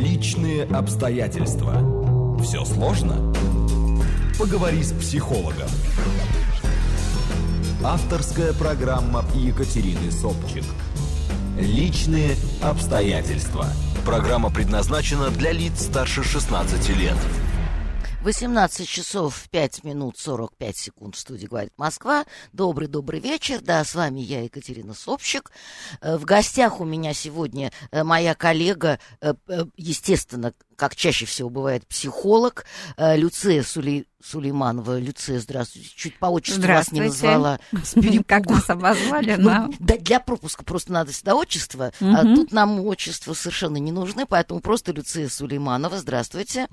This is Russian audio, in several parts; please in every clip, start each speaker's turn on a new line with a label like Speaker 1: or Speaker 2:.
Speaker 1: Личные обстоятельства. Все сложно? Поговори с психологом. Авторская программа Екатерины Собчик. Личные обстоятельства. Программа предназначена для лиц старше 16 лет.
Speaker 2: 18 часов 5 минут 45 секунд в студии «Говорит Москва». Добрый-добрый вечер. Да, с вами я, Екатерина Собчик. Э, в гостях у меня сегодня э, моя коллега, э, естественно, как чаще всего бывает, психолог Люция Сули... Сулейманова. Люция, здравствуйте. Чуть по отчеству вас не назвала.
Speaker 3: С Как нас обозвали,
Speaker 2: ну, да, Для пропуска просто надо сюда отчество. А тут нам отчество совершенно не нужны, поэтому просто Люция Сулейманова. Здравствуйте.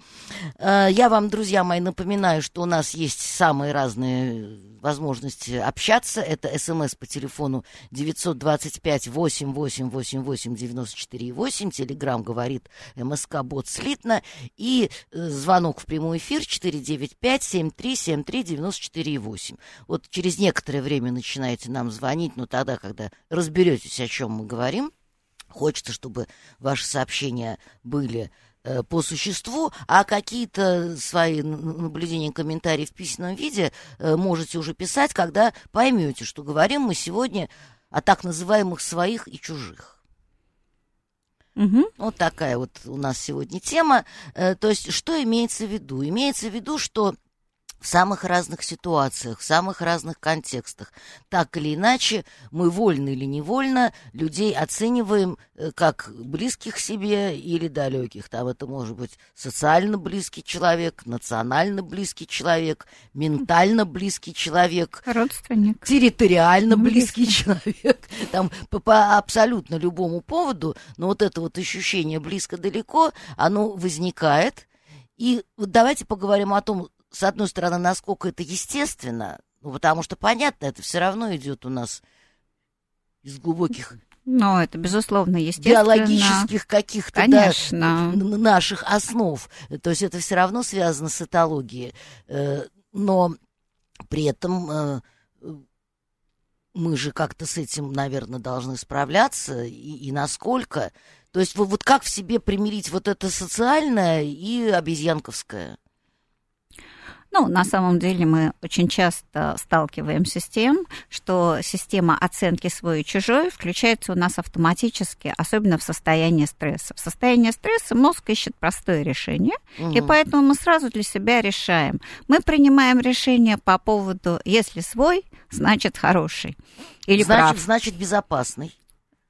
Speaker 2: Я вам, друзья мои, напоминаю, что у нас есть самые разные возможности общаться. Это смс по телефону 925 8888 94 8. Телеграмм говорит МСК Бот слитно. И э, звонок в прямой эфир 495 7373 94 8. Вот через некоторое время начинаете нам звонить, но тогда, когда разберетесь, о чем мы говорим. Хочется, чтобы ваши сообщения были Э, по существу, а какие-то свои наблюдения, комментарии в письменном виде э, можете уже писать, когда поймете, что говорим мы сегодня о так называемых своих и чужих. Угу. Вот такая вот у нас сегодня тема. Э, то есть, что имеется в виду? Имеется в виду, что в самых разных ситуациях, в самых разных контекстах. Так или иначе, мы вольно или невольно людей оцениваем э, как близких себе или далеких. Там это может быть социально близкий человек, национально близкий человек, ментально близкий человек,
Speaker 3: родственник,
Speaker 2: территориально близкий, близкий человек. Там по, по абсолютно любому поводу, но вот это вот ощущение близко-далеко, оно возникает. И вот давайте поговорим о том, с одной стороны, насколько это естественно, ну, потому что, понятно, это все равно идет у нас из глубоких
Speaker 3: ну, это, безусловно, естественно.
Speaker 2: Биологических каких-то да, наших основ. То есть это все равно связано с этологией. Э, но при этом э, мы же как-то с этим, наверное, должны справляться. И, и насколько. То есть вот, вот как в себе примирить вот это социальное и обезьянковское?
Speaker 3: Ну, на самом деле мы очень часто сталкиваемся с тем, что система оценки свой и чужой включается у нас автоматически, особенно в состоянии стресса. В состоянии стресса мозг ищет простое решение, угу. и поэтому мы сразу для себя решаем. Мы принимаем решение по поводу, если свой, значит хороший. Или
Speaker 2: значит,
Speaker 3: прав.
Speaker 2: значит безопасный.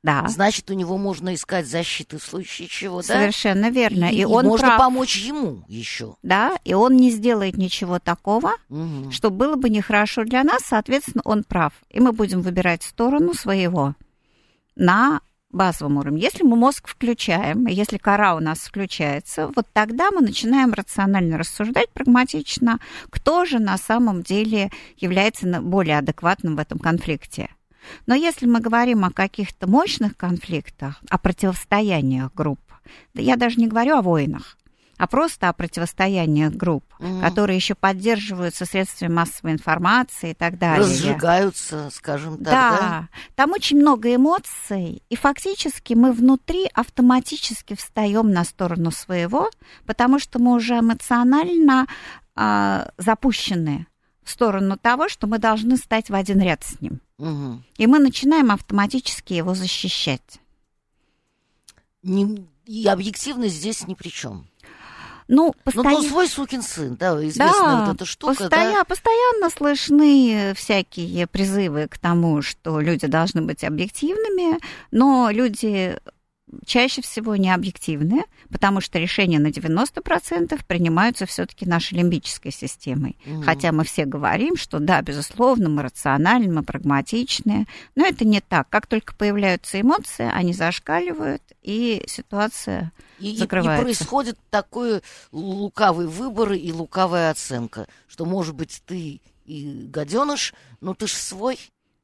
Speaker 2: Да. Значит, у него можно искать защиту в случае чего,
Speaker 3: да? Совершенно верно.
Speaker 2: И, и, он можно прав. помочь ему еще.
Speaker 3: Да, и он не сделает ничего такого, угу. что было бы нехорошо для нас, соответственно, он прав. И мы будем выбирать сторону своего на базовом уровне. Если мы мозг включаем, если кора у нас включается, вот тогда мы начинаем рационально рассуждать, прагматично, кто же на самом деле является более адекватным в этом конфликте. Но если мы говорим о каких-то мощных конфликтах, о противостояниях групп, я даже не говорю о войнах, а просто о противостояниях групп, mm. которые еще поддерживаются средствами массовой информации и так далее.
Speaker 2: Разжигаются, скажем так.
Speaker 3: Да, да, там очень много эмоций, и фактически мы внутри автоматически встаем на сторону своего, потому что мы уже эмоционально э, запущены в сторону того, что мы должны стать в один ряд с ним. Угу. И мы начинаем автоматически его защищать.
Speaker 2: Не, и объективность здесь ни при чем.
Speaker 3: Ну, постоянно...
Speaker 2: ну, ну, свой сукин сын, да, известная да, вот эта штука.
Speaker 3: Постоя...
Speaker 2: Да?
Speaker 3: Постоянно слышны всякие призывы к тому, что люди должны быть объективными, но люди чаще всего не объективны, потому что решения на 90% принимаются все-таки нашей лимбической системой. Угу. Хотя мы все говорим, что да, безусловно, мы рациональны, мы прагматичны, но это не так. Как только появляются эмоции, они зашкаливают, и ситуация и, закрывается.
Speaker 2: И, происходит такой лукавый выбор и лукавая оценка, что, может быть, ты и гаденыш, но ты ж свой.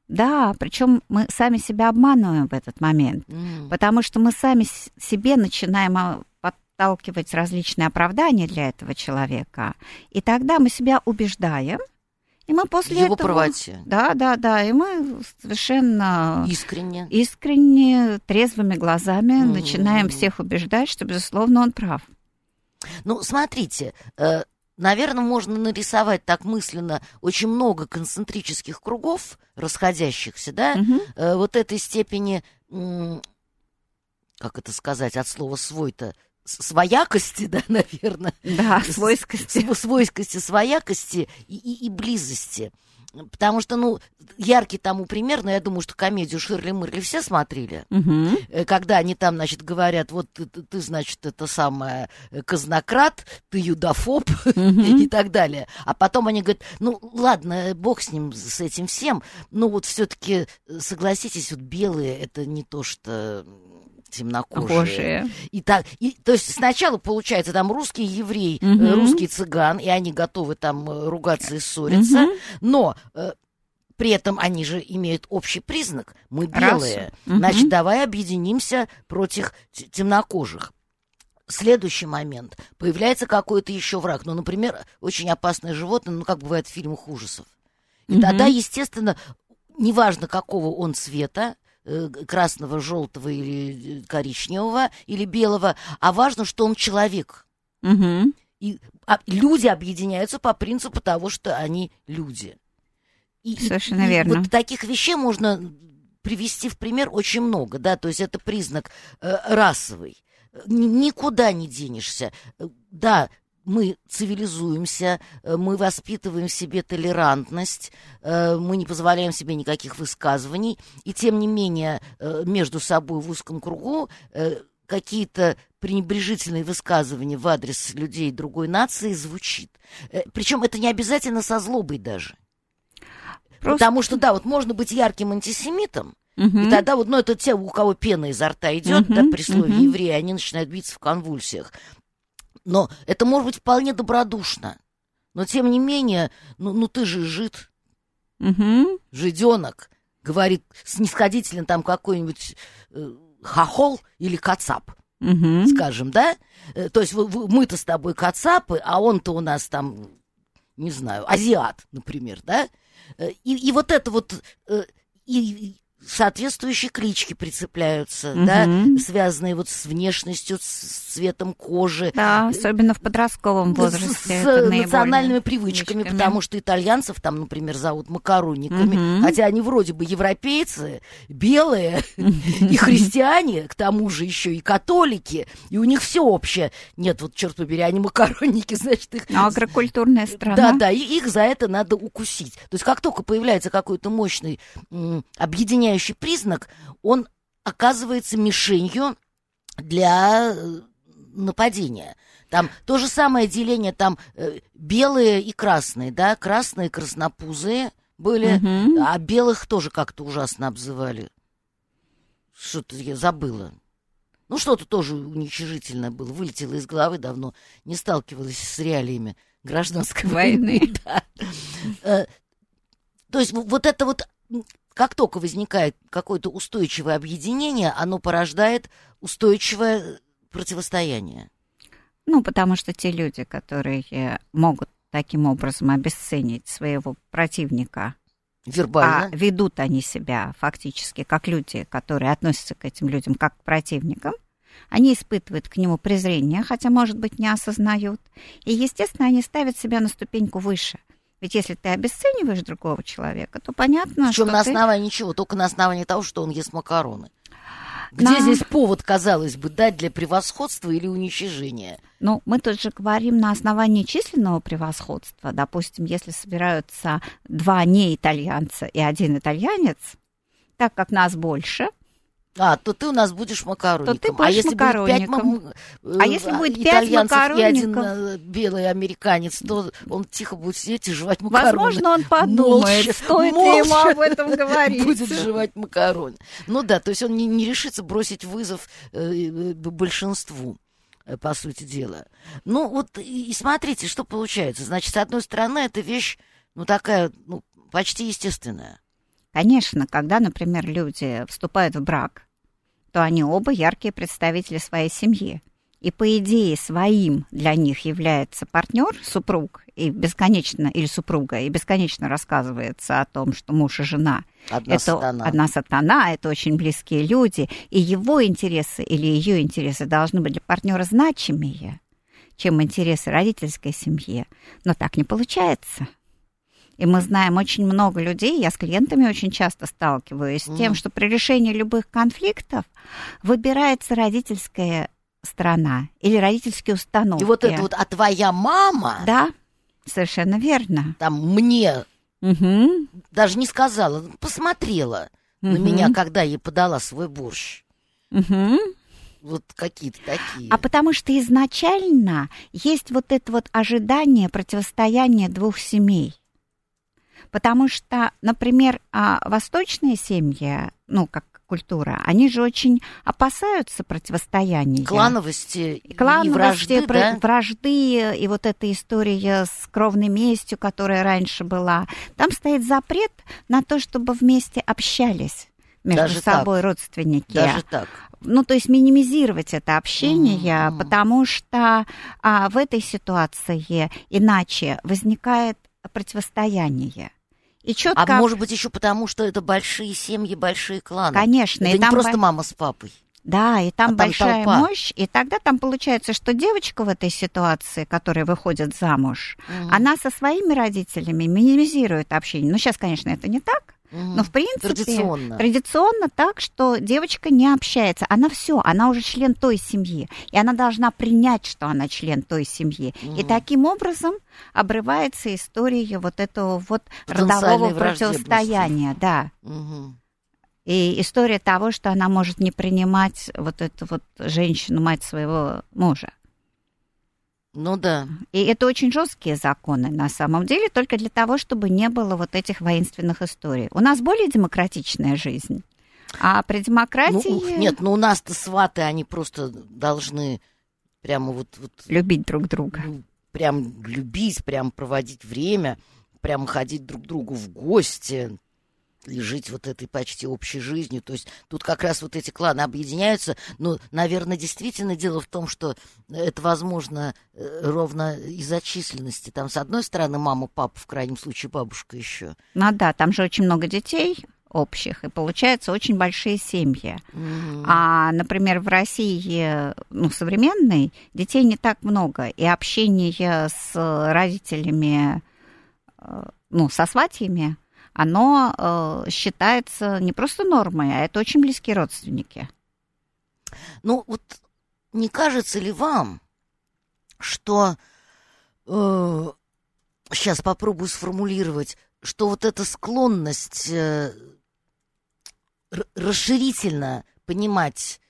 Speaker 3: Да, причем мы сами себя обманываем в этот момент, mm. потому что мы сами себе начинаем а, подталкивать различные оправдания для этого человека, и тогда мы себя убеждаем, И мы после
Speaker 2: Его
Speaker 3: этого...
Speaker 2: правоте.
Speaker 3: Да, да, да. И мы совершенно...
Speaker 2: Искренне.
Speaker 3: Искренне, трезвыми глазами mm-hmm. начинаем всех убеждать, что, безусловно, он прав.
Speaker 2: Ну, смотрите, э, наверное, можно нарисовать так мысленно очень много концентрических кругов, расходящихся, да,
Speaker 3: Мгм.
Speaker 2: э, вот этой степени, как это сказать, от слова свой-то, с- своякости, да, наверное,
Speaker 3: Да,
Speaker 2: С-
Speaker 3: свойскости.
Speaker 2: св- свойскости, своякости и, и- и близости. Потому что, ну, яркий тому пример, но я думаю, что комедию Ширли Мырли все смотрели. Э, Когда они там, значит, говорят, вот ты, ты- значит, это самое э, казнократ, ты юдофоб
Speaker 3: Мгм.
Speaker 2: и так далее. А потом они говорят, ну ладно, э, бог с ним, с этим всем, но вот все-таки согласитесь, вот белые это не то, что темнокожие. И так, и, то есть сначала получается там русский еврей,
Speaker 3: Мгм.
Speaker 2: русский цыган, и они готовы там э, ругаться и ссориться,
Speaker 3: Мгм.
Speaker 2: но э, при этом они же имеют общий признак. Мы белые.
Speaker 3: Мгм.
Speaker 2: Значит, давай объединимся против темнокожих. Следующий момент. Появляется какой-то еще враг. Ну, например, очень опасное животное, ну, как бывает в фильмах ужасов. И
Speaker 3: Мгм.
Speaker 2: тогда, естественно, неважно, какого он цвета, красного, желтого или э, коричневого, или белого, а важно, что он человек.
Speaker 3: Мгм.
Speaker 2: И а, люди объединяются по принципу того, что они люди. И, и-
Speaker 3: Совершенно
Speaker 2: и
Speaker 3: верно.
Speaker 2: Вот таких вещей можно привести в пример очень много, да, то есть это признак э, расовый. Н- никуда не денешься. Э, Да, мы цивилизуемся, э, мы воспитываем в себе толерантность, э, мы не позволяем себе никаких высказываний, и тем не менее э, между собой в узком кругу какие-то пренебрежительные высказывания в адрес людей другой нации звучит. Причем это не обязательно со злобой даже.
Speaker 3: Просто-
Speaker 2: Потому что, да, вот можно быть ярким антисемитом,
Speaker 3: Мгм.
Speaker 2: и тогда вот, ну, это те, у кого пена изо рта идет, да,
Speaker 3: Мгм,
Speaker 2: при слове
Speaker 3: мгм.
Speaker 2: евреи, они начинают биться в конвульсиях. Но это может быть вполне добродушно. Но, тем не менее, ну, ну ты же жид,
Speaker 3: Мгм.
Speaker 2: жиденок, говорит снисходительно там какой-нибудь э, хохол или кацап,
Speaker 3: Мгм.
Speaker 2: скажем, да? Э, То есть вы- вы- мы-то с тобой кацапы, а он-то у нас там, не знаю, азиат, например, да? Э, И, и вот это вот, э, и соответствующие клички прицепляются, да,
Speaker 3: Мгм.
Speaker 2: связанные вот с внешностью, с цветом кожи,
Speaker 3: Да, особенно в подростковом
Speaker 2: да,
Speaker 3: возрасте.
Speaker 2: с, национальными привычками,
Speaker 3: привычками.
Speaker 2: потому что итальянцев там, например, зовут макаронниками,
Speaker 3: Мгм.
Speaker 2: хотя они вроде бы европейцы, белые и христиане, к тому же еще и католики, и у них все общее. Нет, вот черт побери, они макаронники, значит, их...
Speaker 3: Ну, Агрокультурная страна.
Speaker 2: Да, да, и их за это надо укусить. То есть как только появляется какой-то мощный м, объединяющий признак, он оказывается мишенью для э, нападения. Там то же самое деление, там э, белые и красные, да, красные краснопузые были,
Speaker 3: Мгм.
Speaker 2: а белых тоже как-то ужасно обзывали. Что-то я забыла. Ну, что-то тоже уничижительное было, вылетело из головы давно, не сталкивалась с реалиями гражданской войны. Да. Э, То есть вот это вот, как только возникает какое-то устойчивое объединение, оно порождает устойчивое противостояние.
Speaker 3: Ну, потому что те люди, которые могут таким образом обесценить своего противника,
Speaker 2: Вербально.
Speaker 3: а ведут они себя фактически как люди, которые относятся к этим людям как к противникам, они испытывают к нему презрение, хотя, может быть, не осознают. И, естественно, они ставят себя на ступеньку выше. Ведь если ты обесцениваешь другого человека, то понятно,
Speaker 2: Причем
Speaker 3: что
Speaker 2: на
Speaker 3: ты...
Speaker 2: основании чего? Только на основании того, что он ест макароны. Где
Speaker 3: На-
Speaker 2: здесь повод, казалось бы, дать для превосходства или уничижения?
Speaker 3: Ну, мы тут же говорим на основании численного превосходства. Допустим, если собираются два неитальянца и один итальянец, так как нас больше,
Speaker 2: А, то ты у нас будешь макаронником.
Speaker 3: ты
Speaker 2: а
Speaker 3: будешь
Speaker 2: если будет пять э,
Speaker 3: А если будет пять
Speaker 2: итальянцев и один э, белый американец, то он тихо будет сидеть и жевать макароны.
Speaker 3: возможно, он подумает,
Speaker 2: Молча,
Speaker 3: стоит ли ему
Speaker 2: молча
Speaker 3: об этом говорить.
Speaker 2: Будет жевать макароны. Ну да, то есть он не, не решится бросить вызов э, э, большинству э, по сути дела. Ну вот и смотрите, что получается. Значит, с одной стороны, эта вещь, ну такая, ну почти естественная.
Speaker 3: Конечно, когда, например, люди вступают в брак, то они оба яркие представители своей семьи. и по идее своим для них является партнер, супруг, и бесконечно, или супруга, и бесконечно рассказывается о том, что муж и жена
Speaker 2: одна
Speaker 3: это
Speaker 2: сатана.
Speaker 3: одна сатана, это очень близкие люди, и его интересы или ее интересы должны быть для партнера значимее, чем интересы родительской семьи. Но так не получается. И мы знаем очень много людей, я с клиентами очень часто сталкиваюсь с тем, что при решении любых конфликтов выбирается родительская страна или родительские установки.
Speaker 2: И вот это вот, а твоя мама,
Speaker 3: Да, совершенно верно.
Speaker 2: там мне
Speaker 3: Мгм.
Speaker 2: даже не сказала, посмотрела на
Speaker 3: Мгм.
Speaker 2: меня, когда ей подала свой борщ.
Speaker 3: Мгм.
Speaker 2: Вот какие-то такие.
Speaker 3: А потому что изначально есть вот это вот ожидание противостояния двух семей. Потому что, например, а, восточные семьи, ну, как культура, они же очень опасаются противостояния.
Speaker 2: Клановости и
Speaker 3: Клановости,
Speaker 2: вражды,
Speaker 3: про-
Speaker 2: да?
Speaker 3: вражды, и вот эта история с кровной местью, которая раньше была. Там стоит запрет на то, чтобы вместе общались между
Speaker 2: Даже так?
Speaker 3: собой родственники
Speaker 2: Даже так.
Speaker 3: ну, то есть минимизировать это общение,
Speaker 2: Мгм.
Speaker 3: потому что а, в этой ситуации иначе возникает противостояние. И четко,
Speaker 2: А может быть еще потому, что это большие семьи, большие кланы.
Speaker 3: конечно,
Speaker 2: Это
Speaker 3: и
Speaker 2: не
Speaker 3: там
Speaker 2: просто
Speaker 3: бо-
Speaker 2: мама с папой.
Speaker 3: да, и там
Speaker 2: а там
Speaker 3: большая
Speaker 2: толпа.
Speaker 3: мощь, и тогда там получается, что девочка в этой ситуации, которая выходит замуж,
Speaker 2: Мгм.
Speaker 3: она со своими родителями минимизирует общение. Ну, сейчас, конечно, это не так. Но в принципе
Speaker 2: Традиционно.
Speaker 3: Традиционно так, что девочка не общается. Она все, она уже член той семьи. И она должна принять, что она член той семьи. И
Speaker 2: Мгм.
Speaker 3: таким образом обрывается история вот этого вот родового противостояния, да.
Speaker 2: Мгм.
Speaker 3: И история того, что она может не принимать вот эту вот женщину, мать своего мужа.
Speaker 2: Ну да.
Speaker 3: И это очень жесткие законы на самом деле, только для того, чтобы не было вот этих воинственных историй. У нас более демократичная жизнь. А при
Speaker 2: Ну,
Speaker 3: демократии
Speaker 2: ух, нет, ну у нас-то сваты, они просто должны прямо вот, вот
Speaker 3: любить друг друга.
Speaker 2: ну, прям любить, прям проводить время, прям ходить друг к другу в гости и жить вот этой почти общей жизнью. То есть тут как раз вот эти кланы объединяются. Ну, наверное, действительно дело в том, что это возможно э, ровно из-за численности. Там, с одной стороны, мама, папа, в крайнем случае, бабушка еще.
Speaker 3: Ну да, там же очень много детей общих, и получается очень большие семьи.
Speaker 2: Мгм.
Speaker 3: А, например, в России, ну, современной, детей не так много, и общение с родителями, э, ну, со сватьями, оно э, считается не просто нормой, а это очень близкие родственники.
Speaker 2: Ну, вот не кажется ли вам, что... сейчас попробую сформулировать, что вот эта склонность э, расширительно понимать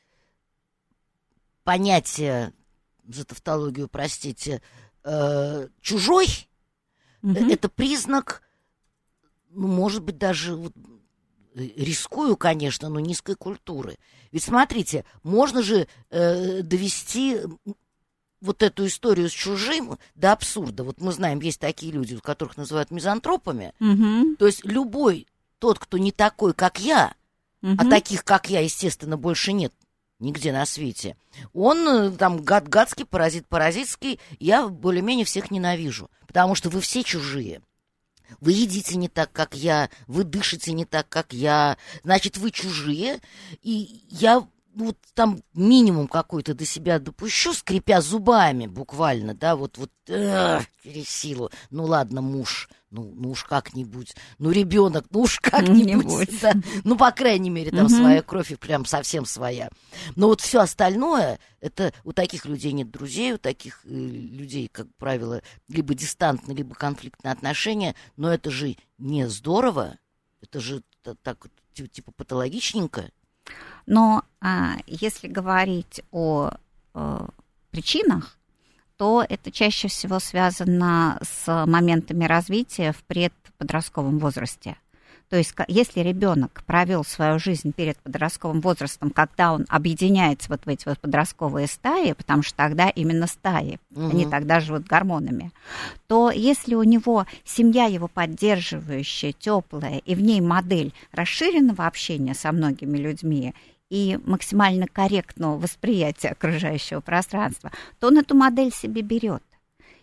Speaker 2: понятие, за тавтологию, простите, э, чужой, э,
Speaker 3: Мгм.
Speaker 2: это признак, может быть, даже вот, э, рискую, конечно, но низкой культуры. Ведь смотрите, можно же э, довести вот эту историю с чужим до абсурда. Вот мы знаем, есть такие люди, которых называют мизантропами.
Speaker 3: Мгм.
Speaker 2: То есть любой тот, кто не такой, как я, а
Speaker 3: Мгм.
Speaker 2: таких, как я, естественно, больше нет нигде на свете. Он э, там гад гадский, паразит паразитский. Я более-менее всех ненавижу. Потому что вы все чужие. Вы едите не так, как я, вы дышите не так, как я. Значит, вы чужие. И я вот там минимум какой-то до себя допущу, скрипя зубами буквально, да, вот, вот через силу. Ну ладно, муж, ну, ну уж как-нибудь, ну ребенок, ну уж как-нибудь,
Speaker 3: Нибудь.
Speaker 2: да. ну по крайней мере там
Speaker 3: Мгм.
Speaker 2: своя кровь и прям совсем своя. Но вот все остальное, это у таких людей нет друзей, у таких э, людей, как правило, либо дистантные, либо конфликтные отношения, но это же не здорово, это же так вот, ти- типа патологичненько.
Speaker 3: Но а, если говорить о э, причинах, то это чаще всего связано с моментами развития в предподростковом возрасте. То есть, если ребенок провел свою жизнь перед подростковым возрастом, когда он объединяется вот в эти вот подростковые стаи, потому что тогда именно стаи, они
Speaker 2: Мгм.
Speaker 3: тогда живут гормонами, то если у него семья его поддерживающая, теплая, и в ней модель расширенного общения со многими людьми, и максимально корректного восприятия окружающего пространства, то он эту модель себе берет.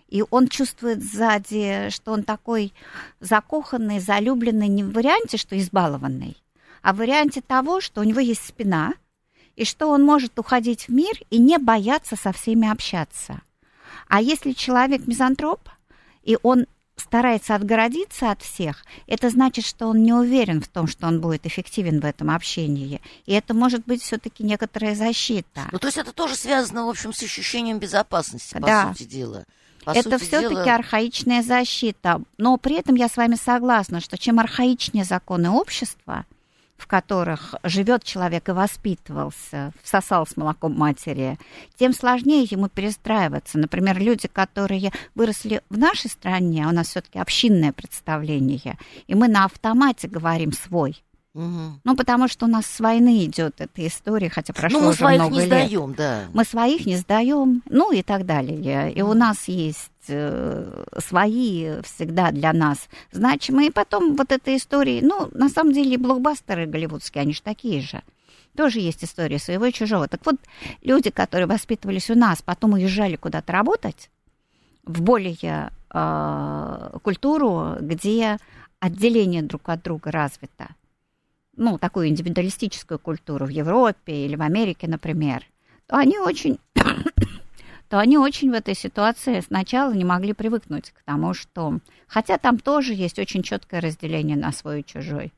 Speaker 3: И он чувствует сзади, что он такой закоханный, залюбленный не в варианте, что избалованный, а в варианте того, что у него есть спина, и что он может уходить в мир и не бояться со всеми общаться. А если человек мизантроп, и он старается отгородиться от всех, это значит, что он не уверен в том, что он будет эффективен в этом общении. И это может быть все-таки некоторая защита.
Speaker 2: Ну, то есть это тоже связано, в общем, с ощущением безопасности, по да. сути дела.
Speaker 3: По это все-таки дела... архаичная защита. Но при этом я с вами согласна, что чем архаичнее законы общества, в которых живет человек и воспитывался, всосал с молоком матери, тем сложнее ему перестраиваться. Например, люди, которые выросли в нашей стране, а у нас все-таки общинное представление, и мы на автомате говорим свой. Угу. Ну, потому что у нас с войны идет эта история, хотя прошло ну, мы уже
Speaker 2: своих
Speaker 3: много
Speaker 2: не
Speaker 3: лет.
Speaker 2: сдаем, да.
Speaker 3: Мы своих не сдаем, ну и так далее. И у нас есть э, свои всегда для нас значимые. И потом вот эта история, ну, на самом деле блокбастеры голливудские, они же такие же. Тоже есть история своего и чужого. Так вот, люди, которые воспитывались у нас, потом уезжали куда-то работать в более э, культуру, где отделение друг от друга развито ну, такую индивидуалистическую культуру в Европе или в Америке, например, то они очень то они очень в этой ситуации сначала не могли привыкнуть к тому, что... Хотя там тоже есть очень четкое разделение на свой и чужой.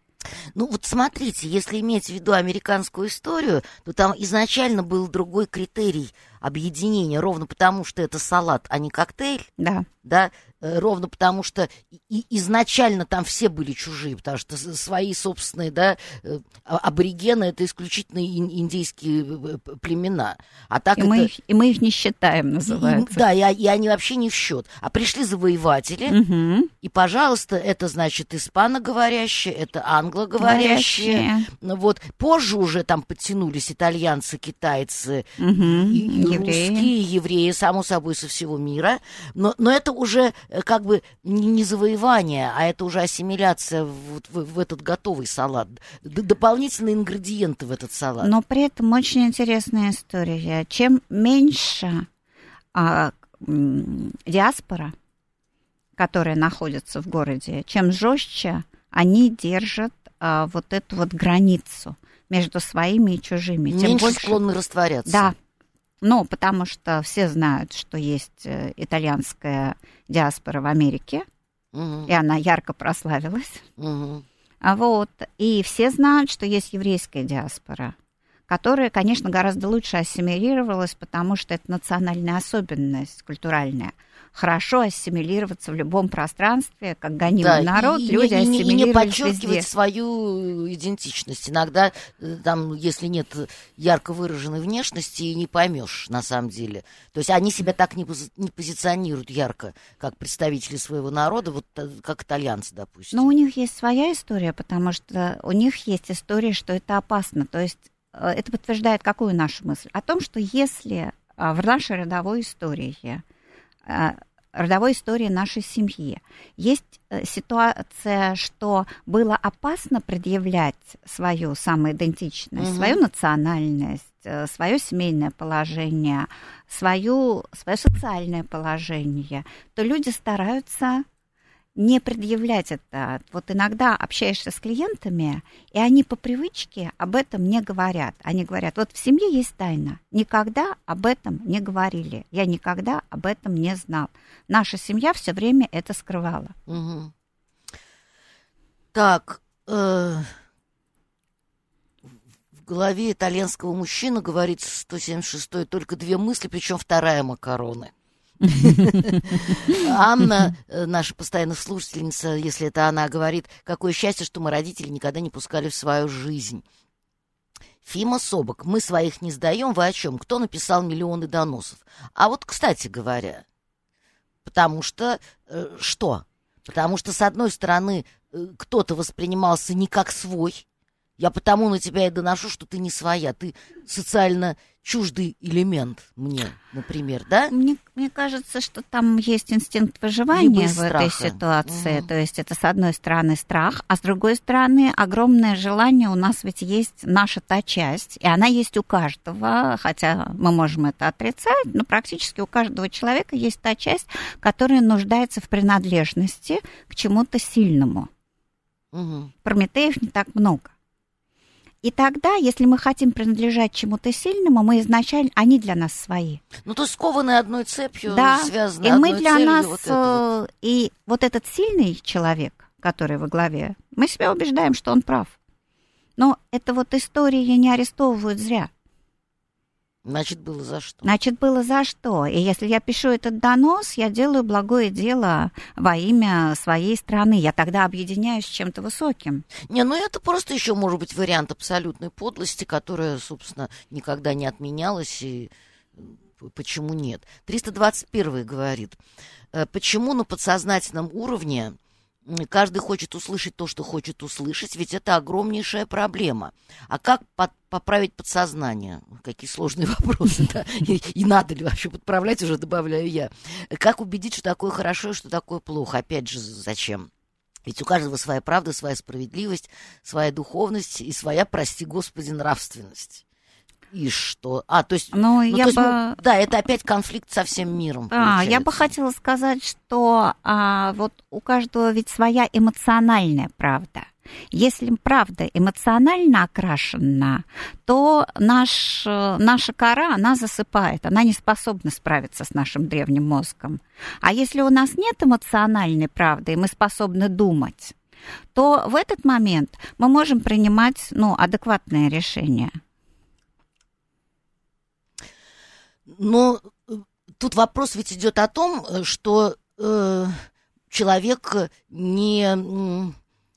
Speaker 2: Ну вот смотрите, если иметь в виду американскую историю, то там изначально был другой критерий объединения, ровно потому что это салат, а не коктейль.
Speaker 3: Да.
Speaker 2: Да, ровно потому что и изначально там все были чужие, потому что свои собственные, да, э, а, аборигены это исключительно индейские э, племена. А так
Speaker 3: и,
Speaker 2: это...
Speaker 3: мы их, и мы их не считаем, называется.
Speaker 2: И, да, и, и они вообще не в счет. А пришли завоеватели, угу. и, пожалуйста, это значит испаноговорящие, это англоговорящие. Говорящие. Вот позже уже там подтянулись итальянцы, китайцы, угу. и, и евреи. русские, евреи, само собой, со всего мира. Но, но это уже Э, как бы не завоевание, а это уже ассимиляция в, в, в этот готовый салат, Д дополнительные ингредиенты в этот салат.
Speaker 3: Но при этом очень интересная история. Чем меньше а, диаспора, которая находится в городе, чем жестче они держат а, вот эту вот границу между своими и чужими.
Speaker 2: Меньше тем больше склонны растворяться.
Speaker 3: Да, ну, потому что все знают, что есть э, итальянская диаспора в Америке, угу. и она ярко прославилась. Угу. Вот. И все знают, что есть еврейская диаспора, которая, конечно, гораздо лучше ассимилировалась, потому что это национальная особенность культуральная хорошо ассимилироваться в любом пространстве, как гонимый да, народ, и, люди и, ассимилировались и не подчеркивать везде.
Speaker 2: свою идентичность. Иногда, э, там, если нет ярко выраженной внешности, не поймешь на самом деле. То есть они себя так не, не позиционируют ярко, как представители своего народа, вот э, как итальянцы, допустим.
Speaker 3: Но у них есть своя история, потому что у них есть история, что это опасно. То есть э, это подтверждает какую нашу мысль? О том, что если в нашей родовой истории родовой истории нашей семьи. Есть э, ситуация, что было опасно предъявлять свою самоидентичность, угу. свою национальность, э, свое семейное положение, свою, свое социальное положение, то люди стараются не предъявлять это. Вот иногда общаешься с клиентами, и они по привычке об этом не говорят. Они говорят, вот в семье есть тайна. Никогда об этом не говорили. Я никогда об этом не знал. Наша семья все время это скрывала. Угу.
Speaker 2: Так, э, в голове итальянского мужчины, говорит 176 только две мысли, причем вторая макароны – Анна, э, наша постоянная слушательница, если это она, говорит, какое счастье, что мы родители никогда не пускали в свою жизнь. Фима Собок, мы своих не сдаем, вы о чем? Кто написал миллионы доносов? А вот, кстати говоря, потому что э, что? Потому что, с одной стороны, э, кто-то воспринимался не как свой, Я потому на тебя и доношу, что ты не своя. Ты социально чуждый элемент мне, например, да?
Speaker 3: Мне, мне кажется, что там есть инстинкт выживания в этой ситуации. Угу. То есть это с одной стороны страх, а с другой стороны огромное желание. У нас ведь есть наша та часть, и она есть у каждого, хотя мы можем это отрицать, но практически у каждого человека есть та часть, которая нуждается в принадлежности к чему-то сильному. Угу. Прометеев не так много. И тогда, если мы хотим принадлежать чему-то сильному, мы изначально, они для нас свои.
Speaker 2: Ну, то есть скованы одной цепью,
Speaker 3: да.
Speaker 2: связаны
Speaker 3: и
Speaker 2: одной
Speaker 3: мы для
Speaker 2: целью,
Speaker 3: нас,
Speaker 2: вот вот.
Speaker 3: Э, и вот этот сильный человек, который во главе, мы себя убеждаем, что он прав. Но это вот истории не арестовывают зря.
Speaker 2: Значит, было за что.
Speaker 3: Значит, было за что. И если я пишу этот донос, я делаю благое дело во имя своей страны. Я тогда объединяюсь с чем-то высоким.
Speaker 2: Не, ну это просто еще может быть вариант абсолютной подлости, которая, собственно, никогда не отменялась. И почему нет? 321 говорит, «Э, почему на подсознательном уровне Каждый хочет услышать то, что хочет услышать, ведь это огромнейшая проблема. А как под, поправить подсознание? Какие сложные вопросы, да? И, и надо ли вообще подправлять, уже добавляю я. Как убедить, что такое хорошо и что такое плохо? Опять же, зачем? Ведь у каждого своя правда, своя справедливость, своя духовность и своя, прости господи, нравственность и что? А, то есть,
Speaker 3: ну, ну, я
Speaker 2: то есть,
Speaker 3: бы...
Speaker 2: ну, да, это опять конфликт со всем миром.
Speaker 3: А, я бы хотела сказать, что а, вот у каждого ведь своя эмоциональная правда. Если правда эмоционально окрашена, то наш, наша кора, она засыпает, она не способна справиться с нашим древним мозгом. А если у нас нет эмоциональной правды, и мы способны думать, то в этот момент мы можем принимать ну, адекватное решение.
Speaker 2: Но э, тут вопрос ведь идет о том, э, что э, человек не э,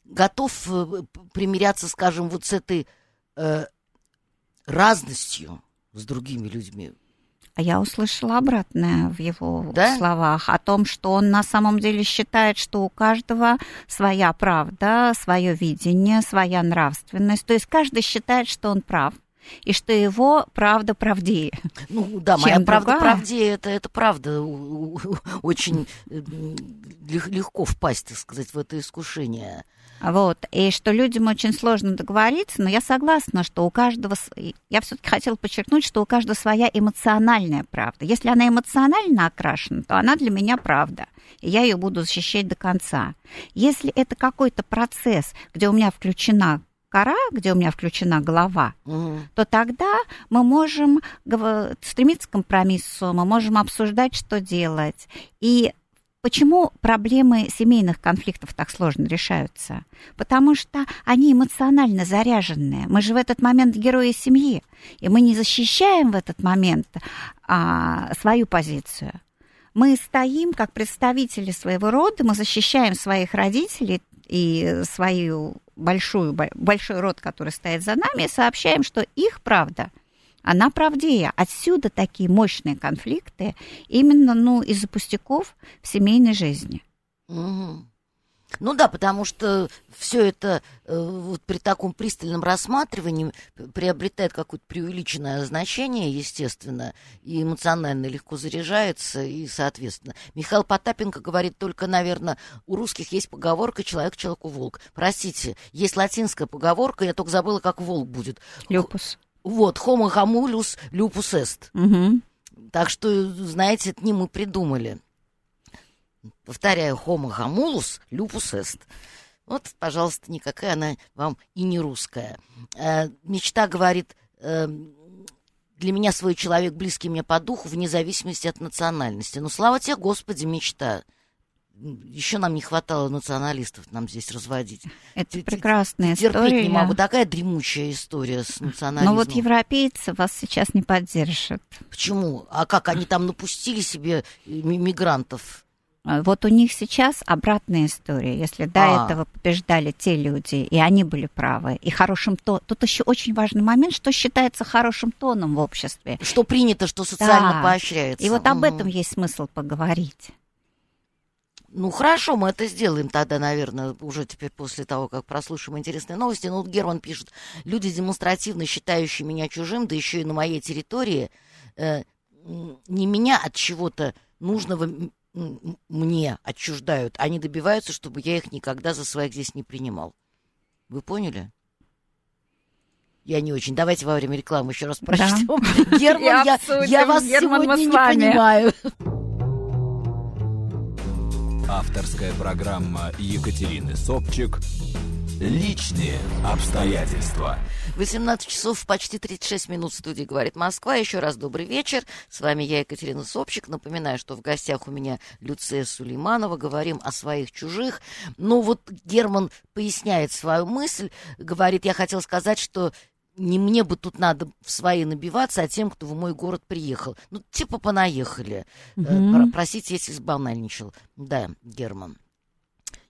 Speaker 2: готов примиряться, скажем, вот с этой э, разностью с другими людьми.
Speaker 3: А я услышала обратное в его да? словах о том, что он на самом деле считает, что у каждого своя правда, свое видение, своя нравственность. То есть каждый считает, что он прав и что его правда правдее.
Speaker 2: Ну да, моя правда другая. правдее, это, это правда. Очень э, легко впасть, так сказать, в это искушение.
Speaker 3: Вот, и что людям очень сложно договориться, но я согласна, что у каждого, я все-таки хотела подчеркнуть, что у каждого своя эмоциональная правда. Если она эмоционально окрашена, то она для меня правда, и я ее буду защищать до конца. Если это какой-то процесс, где у меня включена кора, где у меня включена голова, угу. то тогда мы можем стремиться к компромиссу, мы можем обсуждать, что делать. И Почему проблемы семейных конфликтов так сложно решаются? Потому что они эмоционально заряженные. Мы же в этот момент герои семьи, и мы не защищаем в этот момент а, свою позицию. Мы стоим как представители своего рода, мы защищаем своих родителей и свою большую, большой род, который стоит за нами, сообщаем, что их правда, она правдее. Отсюда такие мощные конфликты именно ну, из-за пустяков в семейной жизни.
Speaker 2: Угу. Ну да, потому что все это э, вот при таком пристальном рассматривании приобретает какое-то преувеличенное значение, естественно, и эмоционально легко заряжается, и соответственно. Михаил Потапенко говорит только, наверное, у русских есть поговорка «человек человеку волк». Простите, есть латинская поговорка, я только забыла, как волк будет.
Speaker 3: Люпус.
Speaker 2: Вот, homo homulus lupus est.
Speaker 3: Угу.
Speaker 2: Так что, знаете, это не мы придумали. Повторяю, homo homulus lupus est. Вот, пожалуйста, никакая она вам и не русская. Э, мечта говорит, э, для меня свой человек близкий мне по духу, вне зависимости от национальности. Ну, слава тебе, Господи, мечта. Еще нам не хватало националистов нам здесь разводить.
Speaker 3: Это прекрасная
Speaker 2: Терпеть
Speaker 3: история.
Speaker 2: не могу. Такая дремучая история с национализмом.
Speaker 3: Но вот европейцы вас сейчас не поддержат.
Speaker 2: Почему? А как они там напустили себе мигрантов?
Speaker 3: А, вот у них сейчас обратная история. Если до а. этого побеждали те люди, и они были правы, и хорошим тоном. Тут еще очень важный момент, что считается хорошим тоном в обществе.
Speaker 2: Что принято, что социально да. поощряется.
Speaker 3: И вот угу. об этом есть смысл поговорить.
Speaker 2: Ну хорошо, мы это сделаем тогда, наверное, уже теперь после того, как прослушаем интересные новости. Ну вот Герман пишет, люди демонстративно считающие меня чужим, да еще и на моей территории, э, не меня от чего-то нужного мне отчуждают, они добиваются, чтобы я их никогда за своих здесь не принимал. Вы поняли? Я не очень. Давайте во время рекламы еще раз прочтем. Да. Герман, я, я вас Герман, сегодня не понимаю.
Speaker 1: Авторская программа Екатерины Собчик Личные обстоятельства.
Speaker 2: 18 часов почти 36 минут в студии «Говорит Москва». Еще раз добрый вечер. С вами я, Екатерина Собчик. Напоминаю, что в гостях у меня Люция Сулейманова. Говорим о своих чужих. Ну вот Герман поясняет свою мысль. Говорит, я хотел сказать, что не мне бы тут надо в свои набиваться, а тем, кто в мой город приехал. Ну, типа понаехали. Mm-hmm. Простите, если сбалнальничал. Да, Герман.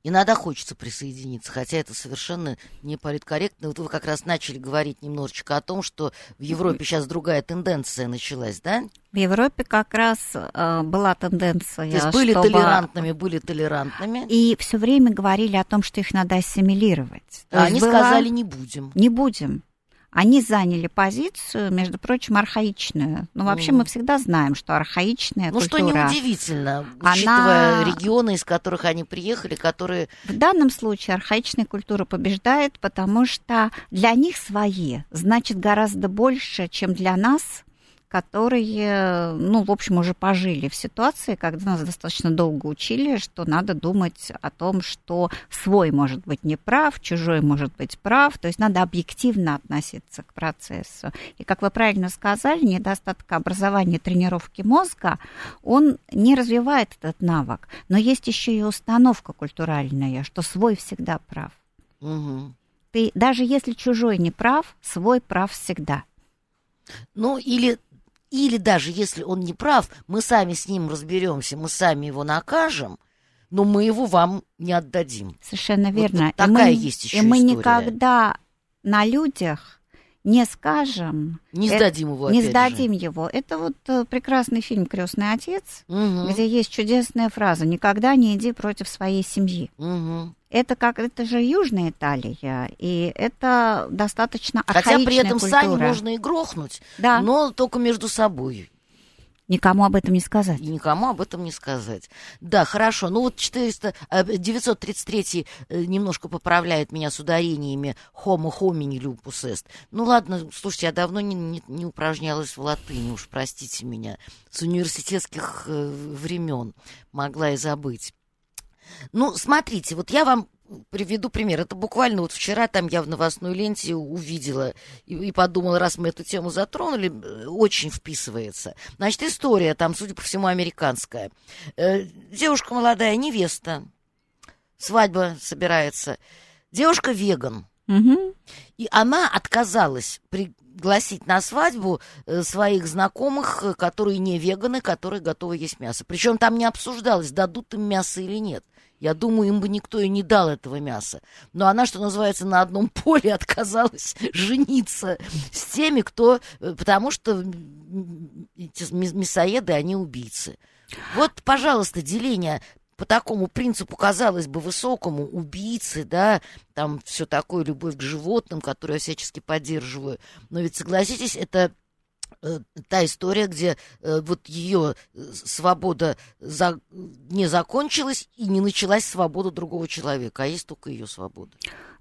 Speaker 2: Иногда хочется присоединиться, хотя это совершенно не политкорректно. Вот вы как раз начали говорить немножечко о том, что в Европе сейчас другая тенденция началась, да?
Speaker 3: В Европе как раз э, была тенденция.
Speaker 2: То есть были чтобы... толерантными, были толерантными.
Speaker 3: И все время говорили о том, что их надо ассимилировать.
Speaker 2: а они была... сказали, не будем.
Speaker 3: Не будем они заняли позицию, между прочим, архаичную. Ну, вообще, mm. мы всегда знаем, что архаичная
Speaker 2: ну,
Speaker 3: культура...
Speaker 2: Ну, что неудивительно, она... учитывая регионы, из которых они приехали, которые...
Speaker 3: В данном случае архаичная культура побеждает, потому что для них свои значит гораздо больше, чем для нас которые, ну, в общем, уже пожили в ситуации, когда нас достаточно долго учили, что надо думать о том, что свой может быть неправ, чужой может быть прав, то есть надо объективно относиться к процессу. И, как вы правильно сказали, недостаток образования тренировки мозга, он не развивает этот навык, но есть еще и установка культуральная, что свой всегда прав. Угу. Ты, даже если чужой не прав, свой прав всегда.
Speaker 2: Ну, или или даже если он не прав, мы сами с ним разберемся, мы сами его накажем, но мы его вам не отдадим.
Speaker 3: Совершенно верно.
Speaker 2: Вот такая и мы, есть еще
Speaker 3: И мы никогда на людях не скажем.
Speaker 2: Не сдадим его.
Speaker 3: Не сдадим же. его. Это вот э, прекрасный фильм Крестный отец, угу. где есть чудесная фраза: никогда не иди против своей семьи. Угу. Это как это же Южная Италия, и это достаточно
Speaker 2: Хотя при этом
Speaker 3: культура.
Speaker 2: сами можно и грохнуть, да. но только между собой.
Speaker 3: Никому об этом не сказать.
Speaker 2: И никому об этом не сказать. Да, хорошо. Ну вот 400, 933 э, э, немножко поправляет меня с ударениями homo homini lupus est. Ну ладно, слушайте, я давно не, не, не упражнялась в латыни, уж простите меня. С университетских э, времен могла и забыть. Ну, смотрите, вот я вам приведу пример. Это буквально вот вчера там я в новостной ленте увидела и, и подумала, раз мы эту тему затронули, э, очень вписывается. Значит, история там, судя по всему, американская. Э, девушка молодая, невеста, свадьба собирается. Девушка веган. Угу. И она отказалась пригласить на свадьбу э, своих знакомых, которые не веганы, которые готовы есть мясо. Причем там не обсуждалось, дадут им мясо или нет. Я думаю, им бы никто и не дал этого мяса. Но она, что называется, на одном поле отказалась жениться с теми, кто... Э, потому что эти мясоеды, они убийцы. Вот, пожалуйста, деление по такому принципу, казалось бы, высокому, убийцы, да, там все такое, любовь к животным, которую я всячески поддерживаю. Но ведь, согласитесь, это та история, где э, вот ее э, свобода за, не закончилась и не началась свобода другого человека, а есть только ее свобода.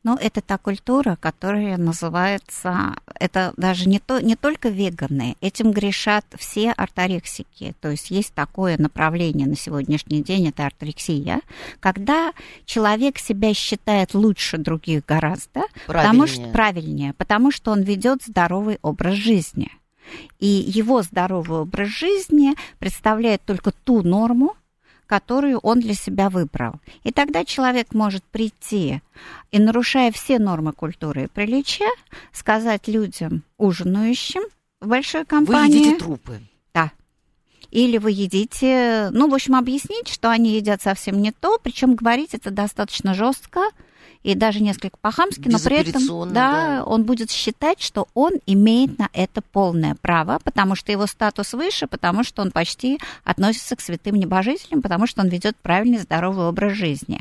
Speaker 3: Ну, это та культура, которая называется, это даже не, то, не только веганы, этим грешат все орторексики. То есть есть такое направление на сегодняшний день, это орторексия, когда человек себя считает лучше других гораздо, потому что правильнее, потому что он ведет здоровый образ жизни. И его здоровый образ жизни представляет только ту норму, которую он для себя выбрал. И тогда человек может прийти и, нарушая все нормы культуры и приличия, сказать людям, ужинающим в большой компании...
Speaker 2: Вы едите трупы.
Speaker 3: Да. или вы едите, ну, в общем, объяснить, что они едят совсем не то, причем говорить это достаточно жестко, и даже несколько по-хамски, но при этом да, да. он будет считать, что он имеет на это полное право, потому что его статус выше, потому что он почти относится к святым небожителям, потому что он ведет правильный здоровый образ жизни.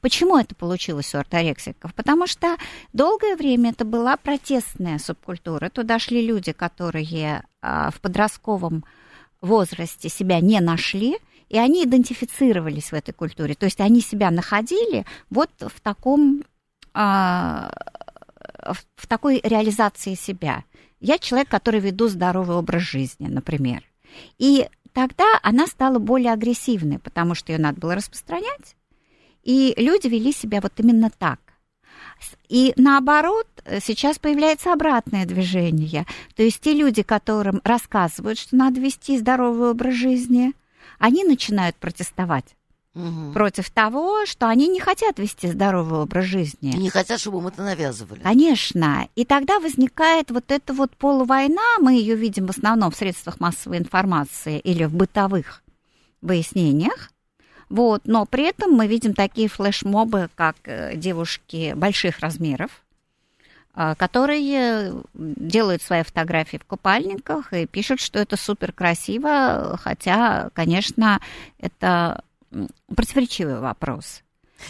Speaker 3: Почему это получилось у орторексиков? Потому что долгое время это была протестная субкультура. Туда шли люди, которые а, в подростковом возрасте себя не нашли, и они идентифицировались в этой культуре. То есть они себя находили вот в таком, а, в такой реализации себя. Я человек, который веду здоровый образ жизни, например. И тогда она стала более агрессивной, потому что ее надо было распространять. И люди вели себя вот именно так. И наоборот, сейчас появляется обратное движение. То есть те люди, которым рассказывают, что надо вести здоровый образ жизни – они начинают протестовать угу. против того, что они не хотят вести здоровый образ жизни.
Speaker 2: И не хотят, чтобы им это навязывали.
Speaker 3: Конечно. И тогда возникает вот эта вот полувойна, мы ее видим в основном в средствах массовой информации или в бытовых выяснениях. Вот, но при этом мы видим такие флешмобы, как э, девушки больших размеров, которые делают свои фотографии в купальниках и пишут, что это супер красиво, хотя, конечно, это противоречивый вопрос.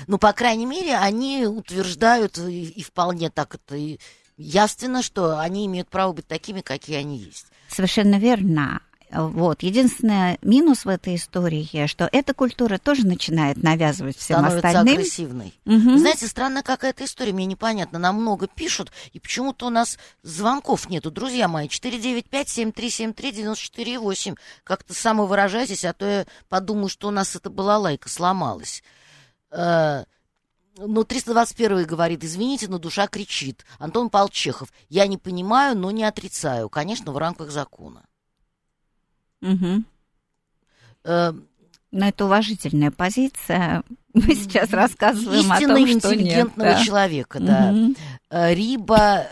Speaker 2: Ну, по крайней мере, они утверждают, и, и вполне так это и ясно, что они имеют право быть такими, какие они есть.
Speaker 3: Совершенно верно. Вот. Единственный минус в этой истории, что эта культура тоже начинает навязывать всем
Speaker 2: Становится
Speaker 3: остальным.
Speaker 2: агрессивной. Угу. Знаете, странная какая-то история, мне непонятно. Нам много пишут, и почему-то у нас звонков нету. Друзья мои, 495-7373-94-8. Как-то самовыражайтесь, а то я подумаю, что у нас это была лайка сломалась. Э, ну, 321 говорит, извините, но душа кричит. Антон Павлович я не понимаю, но не отрицаю. Конечно, в рамках закона.
Speaker 3: Угу. Э, но это уважительная позиция. Мы сейчас рассказываем о том, что
Speaker 2: интеллигентного
Speaker 3: нет,
Speaker 2: да. человека, да. Угу. Риба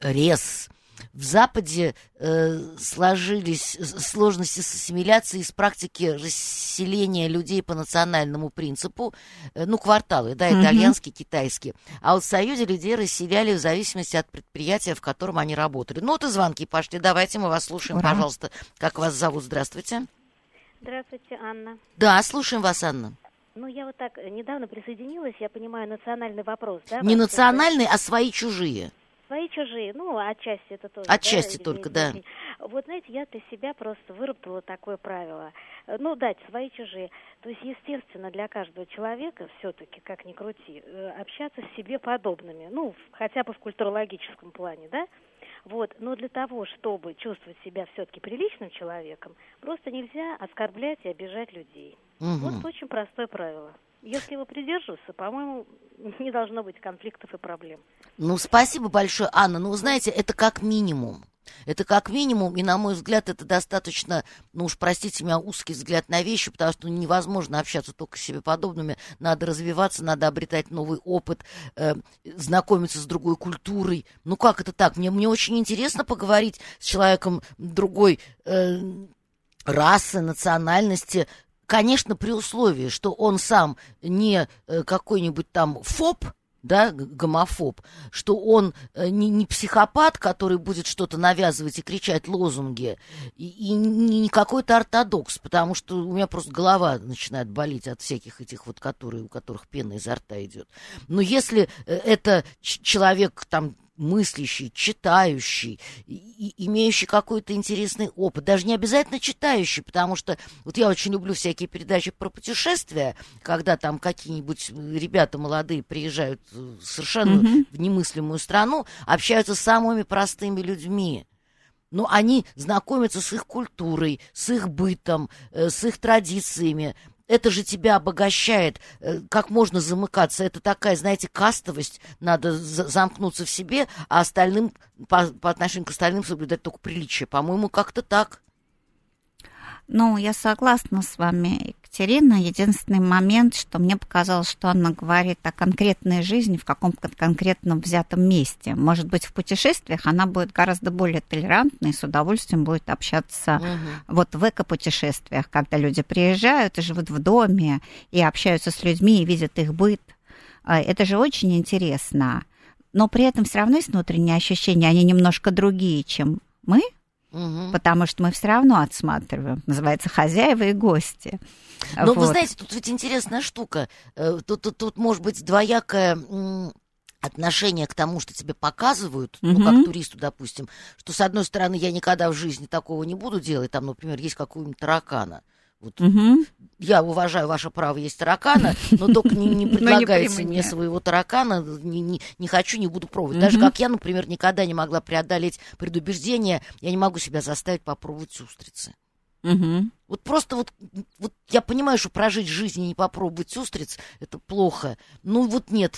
Speaker 2: Рес. В Западе э, сложились сложности с ассимиляцией из практики расселения людей по национальному принципу, э, ну, кварталы, да, итальянские, mm китайские. А вот в Союзе людей расселяли в зависимости от предприятия, в котором они работали. Ну, вот и звонки пошли. Давайте мы вас слушаем, Ура. пожалуйста. Как вас зовут? Здравствуйте.
Speaker 4: Здравствуйте, Анна.
Speaker 2: Да, слушаем вас, Анна.
Speaker 4: Ну, я вот так недавно присоединилась, я понимаю, национальный вопрос, да?
Speaker 2: Не национальный, а свои чужие.
Speaker 4: Свои чужие, ну, отчасти это тоже.
Speaker 2: Отчасти да, только, да.
Speaker 4: Вот, знаете, я для себя просто выработала такое правило. Ну, дать свои чужие. То есть, естественно, для каждого человека все-таки, как ни крути, э, общаться с себе подобными. Ну, хотя бы в культурологическом плане, да? Вот, но для того, чтобы чувствовать себя все-таки приличным человеком, просто нельзя оскорблять и обижать людей. Угу. Вот очень простое правило. Если его придерживаться, по-моему, не должно быть конфликтов и проблем.
Speaker 2: Ну, спасибо большое, Анна. Ну, знаете, это как минимум. Это как минимум, и, на мой взгляд, это достаточно, ну уж простите меня, узкий взгляд на вещи, потому что невозможно общаться только с себе подобными. Надо развиваться, надо обретать новый опыт, э, знакомиться с другой культурой. Ну как это так? Мне, мне очень интересно поговорить с человеком другой э, расы, национальности, конечно, при условии, что он сам не э, какой-нибудь там ФОП, да, гомофоб, что он э, не, не психопат, который будет что-то навязывать и кричать лозунги, и, и не какой-то ортодокс, потому что у меня просто голова начинает болеть от всяких этих вот, которые, у которых пена изо рта идет. Но если э, это человек там мыслящий, читающий, и, имеющий какой-то интересный опыт. Даже не обязательно читающий, потому что вот я очень люблю всякие передачи про путешествия, когда там какие-нибудь ребята молодые приезжают совершенно mm-hmm. в немыслимую страну, общаются с самыми простыми людьми. Но они знакомятся с их культурой, с их бытом, э, с их традициями это же тебя обогащает. Э, как можно замыкаться? Это такая, знаете, кастовость. Надо замкнуться в себе, а остальным, по, по отношению к остальным соблюдать только приличие. По-моему, как-то так.
Speaker 3: Ну, я согласна с вами, Екатерина. Единственный момент, что мне показалось, что она говорит о конкретной жизни в каком-то конкретном взятом месте. Может быть, в путешествиях она будет гораздо более толерантной, с удовольствием будет общаться угу. вот в эко-путешествиях, когда люди приезжают и живут в доме, и общаются с людьми, и видят их быт. А, это же очень интересно. Но при этом все равно есть внутренние ощущения, они немножко другие, чем мы, Угу. Потому что мы все равно отсматриваем. Называется хозяева и гости.
Speaker 2: Но вот. вы знаете, тут ведь интересная штука. Э, тут, тут, тут может быть двоякое отношение к тому, что тебе показывают, угу. ну, как туристу, допустим, что, с одной стороны, я никогда в жизни такого не буду делать, там, например, есть какого-нибудь таракана, вот угу. Я уважаю ваше право есть таракана, но только не, не предлагайте мне своего таракана, не, не, не хочу, не буду пробовать. Угу. Даже как я, например, никогда не могла преодолеть предубеждение, я не могу себя заставить попробовать устрицы. Угу. Вот просто вот, вот я понимаю, что прожить жизнь и не попробовать устриц, это плохо. Ну вот нет,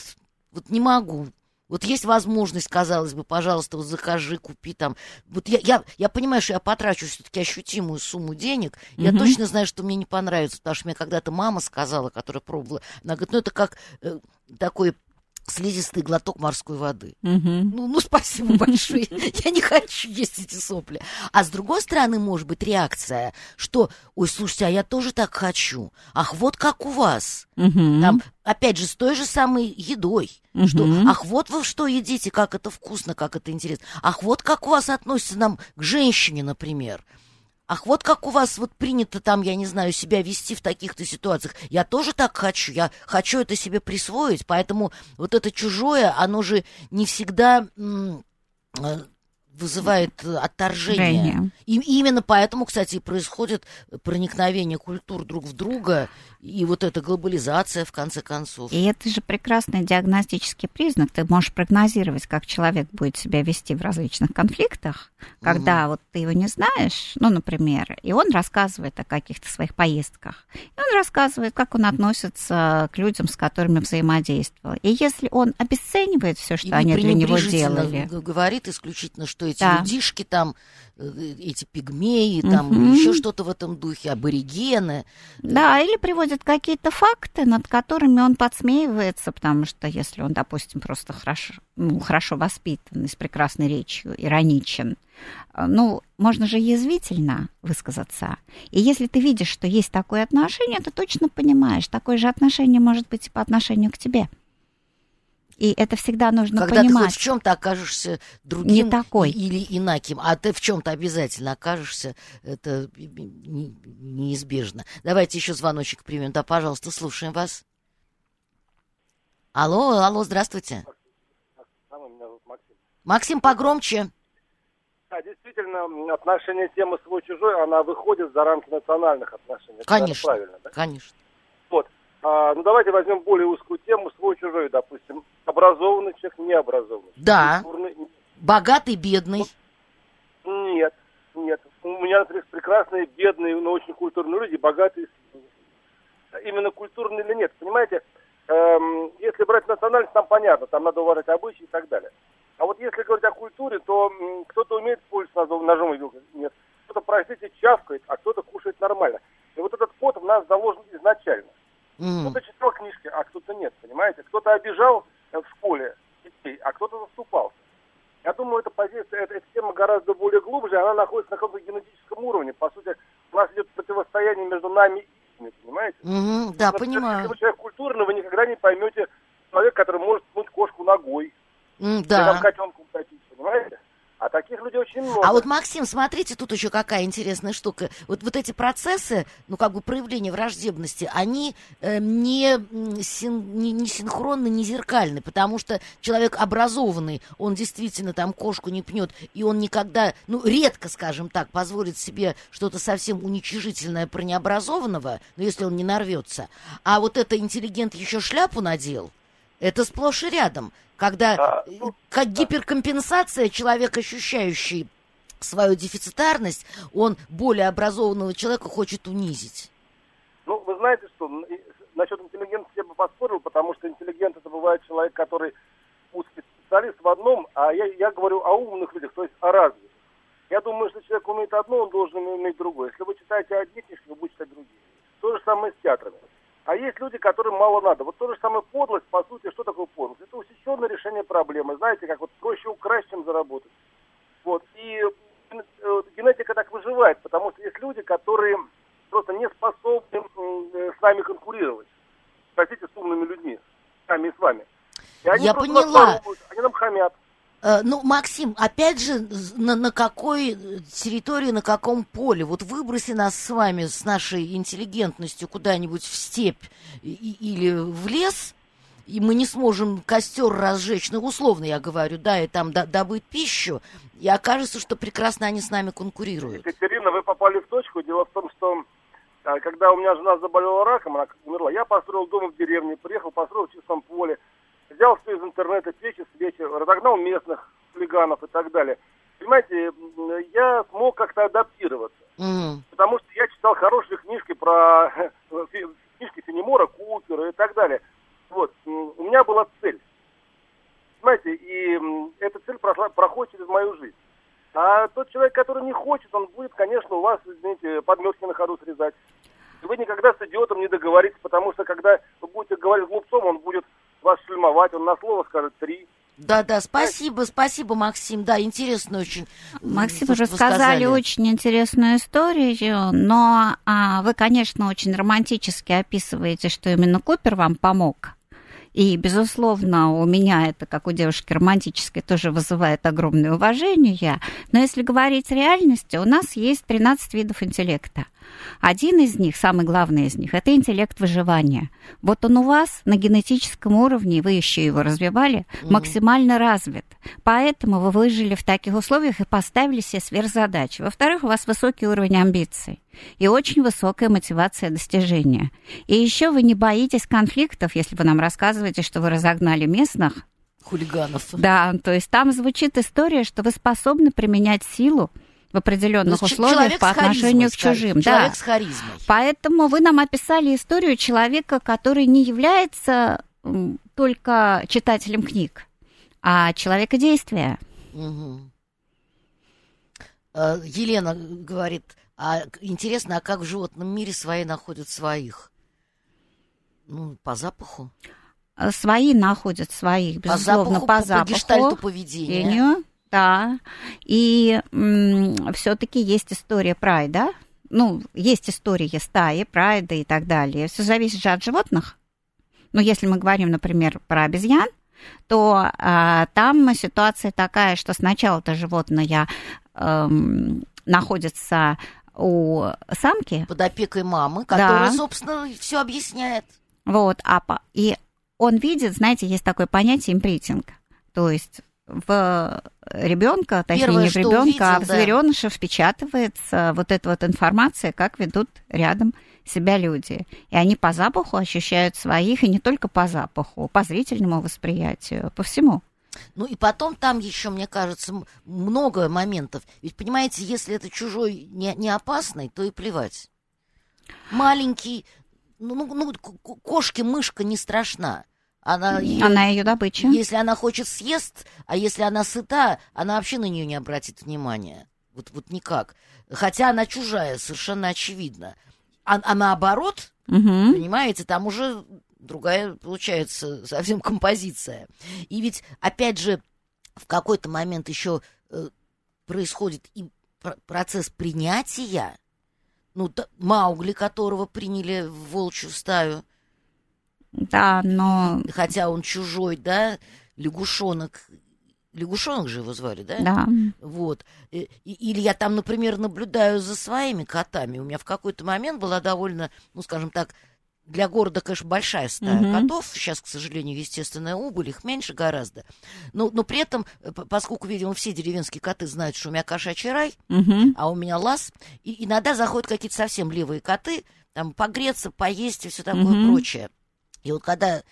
Speaker 2: вот не могу. Вот есть возможность, казалось бы, пожалуйста, вот закажи, купи там. Вот я, я, я понимаю, что я потрачу все-таки ощутимую сумму денег. Mm-hmm. Я точно знаю, что мне не понравится, потому что мне когда-то мама сказала, которая пробовала, она говорит, ну это как э, такой слизистый глоток морской воды. Угу. Ну, ну, спасибо большое. Я не хочу есть эти сопли. А с другой стороны, может быть, реакция, что, ой, слушайте, а я тоже так хочу. Ах, вот как у вас. Угу. Там, опять же, с той же самой едой. Угу. Что, ах, вот вы что едите, как это вкусно, как это интересно. Ах, вот как у вас относится нам к женщине, например. Ах, вот как у вас вот принято там, я не знаю, себя вести в таких-то ситуациях. Я тоже так хочу, я хочу это себе присвоить, поэтому вот это чужое, оно же не всегда э, вызывает отторжение. И именно поэтому, кстати, и происходит проникновение культур друг в друга и вот эта глобализация, в конце концов.
Speaker 3: И это же прекрасный диагностический признак. Ты можешь прогнозировать, как человек будет себя вести в различных конфликтах, когда угу. вот ты его не знаешь, ну, например, и он рассказывает о каких-то своих поездках. И он рассказывает, как он относится к людям, с которыми взаимодействовал. И если он обесценивает все, что и они для него делали...
Speaker 2: говорит исключительно, что эти да. людишки там Э, эти пигмеи, там угу. еще что-то в этом духе, аборигены.
Speaker 3: Да, или приводят какие-то факты, над которыми он подсмеивается, потому что если он, допустим, просто хорошо, ну, хорошо воспитан, с прекрасной речью, ироничен, э, ну, можно же язвительно высказаться. И если ты видишь, что есть такое отношение, ты точно понимаешь, такое же отношение может быть и по отношению к тебе. И это всегда нужно
Speaker 2: Когда
Speaker 3: понимать. Когда
Speaker 2: ты хоть в чем-то окажешься другим не такой. или инаким, а ты в чем-то обязательно окажешься, это неизбежно. Давайте еще звоночек примем. Да, пожалуйста, слушаем вас. Алло, алло, здравствуйте. Максим. Максим, погромче.
Speaker 5: Да, действительно, отношение темы свой-чужой, она выходит за рамки национальных отношений.
Speaker 2: Конечно, правильно, да? конечно.
Speaker 5: А, ну, давайте возьмем более узкую тему, свой-чужой, допустим. Образованный человек, необразованный.
Speaker 2: Да. Культурный... Богатый, бедный.
Speaker 5: Нет, нет. У меня, например, прекрасные, бедные, но очень культурные люди, богатые. Именно культурные или нет, понимаете? Эм, если брать национальность, там понятно, там надо уважать обычаи и так далее. А вот если говорить о культуре, то кто-то умеет пользоваться ножом и вилкой, нет. Кто-то, простите, чавкает, а кто-то кушает нормально. И вот этот код в нас заложен изначально. Mm. Кто-то читал книжки, а кто-то нет, понимаете? Кто-то обижал в школе детей, а кто-то заступался. Я думаю, эта позиция, эта, эта тема гораздо более глубже, она находится на каком-то генетическом уровне. По сути, у нас идет противостояние между нами и ими, понимаете?
Speaker 2: Mm-hmm, да, Потому понимаю.
Speaker 5: Если вы человек культурный, вы никогда не поймете человека, который может пнуть кошку ногой.
Speaker 2: Mm, да. Или там
Speaker 5: котенку катить, понимаете? А таких людей очень много.
Speaker 2: А вот, Максим, смотрите, тут еще какая интересная штука. Вот, вот эти процессы, ну, как бы проявления враждебности, они э, не, син, не, не синхронны, не зеркальны, потому что человек образованный, он действительно там кошку не пнет, и он никогда, ну, редко, скажем так, позволит себе что-то совсем уничижительное про необразованного, ну, если он не нарвется. А вот это интеллигент еще шляпу надел, это сплошь и рядом. Когда а, ну, как гиперкомпенсация, человек, ощущающий свою дефицитарность, он более образованного человека хочет унизить.
Speaker 5: Ну, вы знаете что, насчет интеллигентности я бы поспорил, потому что интеллигент это бывает человек, который узкий специалист в одном, а я, я говорю о умных людях, то есть о развитых. Я думаю, что человек умеет одно, он должен уметь другое. Если вы читаете одни книжки, вы будете читать другие. То же самое с театрами. А есть люди, которым мало надо. Вот то же самое подлость, по сути, что такое подлость? Это усеченное решение проблемы. Знаете, как вот проще украсть, чем заработать. Вот. И э, генетика так выживает, потому что есть люди, которые просто не способны э, с нами конкурировать. Простите, с умными людьми, с нами и с вами. И они
Speaker 2: Я поняла.
Speaker 5: Они нам хамят.
Speaker 2: Э, ну, Максим, опять же, на, на какой территории, на каком поле? Вот выброси нас с вами, с нашей интеллигентностью куда-нибудь в степь и, или в лес, и мы не сможем костер разжечь, ну, условно я говорю, да, и там добыть пищу, и окажется, что прекрасно они с нами конкурируют.
Speaker 5: Екатерина, вы попали в точку. Дело в том, что а, когда у меня жена заболела раком, она умерла, я построил дом в деревне, приехал, построил в чистом поле, взял все из интернета, печи, свечи, разогнал местных хулиганов и так далее. Понимаете, я смог как-то адаптироваться. Mm. Потому что я читал хорошие книжки про книжки Фенемора, Купера и так далее. Вот, у меня была цель. Понимаете, и эта цель прошла, проходит через мою жизнь. А тот человек, который не хочет, он будет, конечно, у вас, извините, подметки на ходу срезать. И вы никогда с идиотом не договоритесь, потому что когда вы будете говорить с глупцом, он будет вас шлемовать, он на слово скажет три.
Speaker 2: Да, да, спасибо, спасибо, Максим. Да, интересно очень.
Speaker 3: Максим, уже сказали очень интересную историю, но а, вы, конечно, очень романтически описываете, что именно Купер вам помог. И, безусловно, у меня это, как у девушки романтической, тоже вызывает огромное уважение. Но если говорить реальности, у нас есть 13 видов интеллекта. Один из них, самый главный из них, это интеллект выживания. Вот он у вас на генетическом уровне, вы еще его развивали, mm-hmm. максимально развит. Поэтому вы выжили в таких условиях и поставили себе сверхзадачи. Во-вторых, у вас высокий уровень амбиций и очень высокая мотивация достижения. И еще вы не боитесь конфликтов, если вы нам рассказываете, что вы разогнали местных.
Speaker 2: Хулиганов.
Speaker 3: Да, то есть там звучит история, что вы способны применять силу, в определенных ну, условиях по отношению к чужим.
Speaker 2: Человек да. с харизмой.
Speaker 3: Поэтому вы нам описали историю человека, который не является только читателем книг, а человека действия.
Speaker 2: Угу. Елена говорит, а интересно, а как в животном мире свои находят своих? Ну, по запаху.
Speaker 3: А, свои находят своих, безусловно, по запаху. По, запаху,
Speaker 2: по поведению.
Speaker 3: Да, и все-таки есть история прайда. Ну, есть история стаи, прайда и так далее. Все зависит же от животных. Но если мы говорим, например, про обезьян, то а, там ситуация такая, что сначала это животное а, находится у самки.
Speaker 2: Под опекой мамы, которая, да. собственно, все объясняет.
Speaker 3: Вот, а, и он видит, знаете, есть такое понятие импритинг. То есть в ребенка, точнее Первое, не в ребенка, а в звереныша да. впечатывается вот эта вот информация, как ведут рядом себя люди. И они по запаху ощущают своих, и не только по запаху, по зрительному восприятию, по всему.
Speaker 2: Ну и потом там еще, мне кажется, много моментов. Ведь, понимаете, если это чужой не, не опасный, то и плевать. Маленький, ну, ну, ну кошке мышка не страшна. Она ее,
Speaker 3: она ее добыча.
Speaker 2: Если она хочет съест, а если она сыта, она вообще на нее не обратит внимания. Вот, вот никак. Хотя она чужая, совершенно очевидно. А, а наоборот, угу. понимаете, там уже другая получается совсем композиция. И ведь, опять же, в какой-то момент еще э, происходит и процесс принятия, ну, Маугли, которого приняли в волчью стаю,
Speaker 3: да, но...
Speaker 2: Хотя он чужой, да, лягушонок. Лягушонок же его звали, да?
Speaker 3: Да.
Speaker 2: Вот. Или я там, например, наблюдаю за своими котами. У меня в какой-то момент была довольно, ну, скажем так, для города, конечно, большая стая угу. котов. Сейчас, к сожалению, естественная убыль, их меньше гораздо. Но, но при этом, поскольку, видимо, все деревенские коты знают, что у меня кошачий рай, угу. а у меня лаз, и иногда заходят какие-то совсем левые коты, там погреться, поесть и все такое угу. прочее. И вот когда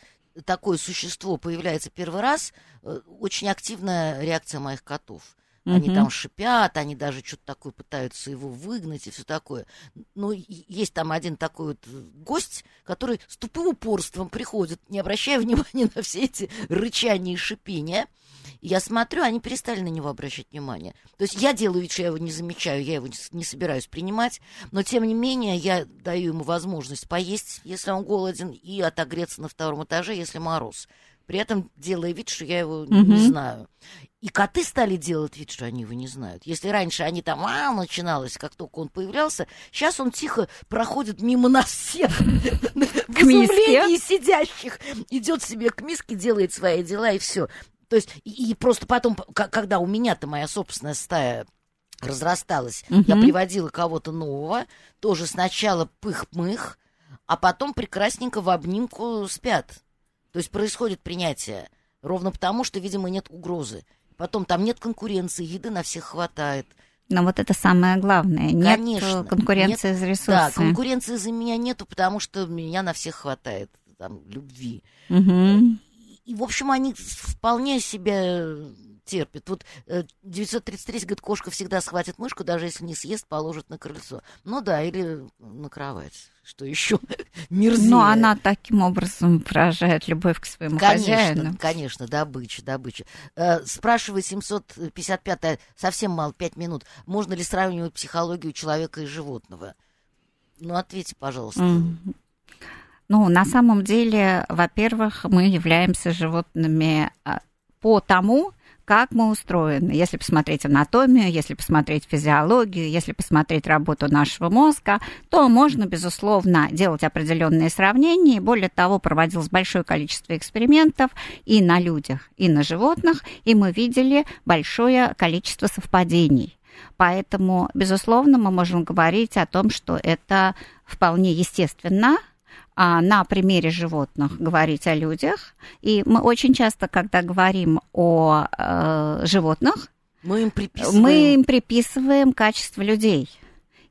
Speaker 2: такое существо появляется первый раз, э, очень активная реакция моих котов. Они там шипят, они даже что-то такое пытаются его выгнать и все такое. Но есть там один такой вот гость, который с тупым упорством приходит, не обращая внимания на все эти рычания и шипения. Я смотрю, они перестали на него обращать внимание. То есть я делаю вид, что я его не замечаю, я его не собираюсь принимать, но тем не менее я даю ему возможность поесть, если он голоден, и отогреться на втором этаже, если мороз при этом делая вид, что я его mm-hmm. не знаю. И коты стали делать вид, что они его не знают. Если раньше они там, а, начиналось, как только он появлялся, сейчас он тихо проходит мимо нас всех. К изумлении сидящих. Идет себе к миске, делает свои дела и все. То есть, и, и просто потом, когда у меня-то моя собственная стая разрасталась, угу. я приводила кого-то нового, тоже сначала пых-мых, а потом прекрасненько в обнимку спят. То есть происходит принятие ровно потому, что, видимо, нет угрозы. Потом там нет конкуренции, еды на всех хватает.
Speaker 3: Но вот это самое главное. Нет Конечно, конкуренции нет, за ресурсы.
Speaker 2: Да, конкуренции за меня нету, потому что меня на всех хватает там, любви.
Speaker 3: Угу. И,
Speaker 2: и, в общем, они вполне себя терпит. Вот 933 э, говорит, кошка всегда схватит мышку, даже если не съест, положит на крыльцо. Ну да, или на кровать. Что еще мерзее.
Speaker 3: Но она таким образом выражает любовь к своему
Speaker 2: конечно,
Speaker 3: хозяину.
Speaker 2: Конечно, добыча, добыча. Э, спрашивает 755 совсем мало, 5 минут. Можно ли сравнивать психологию человека и животного? Ну, ответьте, пожалуйста. Mm.
Speaker 3: Ну, на самом деле, во-первых, мы являемся животными а, по тому, как мы устроены. Если посмотреть анатомию, если посмотреть физиологию, если посмотреть работу нашего мозга, то можно, безусловно, делать определенные сравнения. более того, проводилось большое количество экспериментов и на людях, и на животных, и мы видели большое количество совпадений. Поэтому, безусловно, мы можем говорить о том, что это вполне естественно, а, на примере животных говорить о людях. И мы очень часто, когда говорим о э, животных,
Speaker 2: мы им, приписываем...
Speaker 3: мы им приписываем качество людей.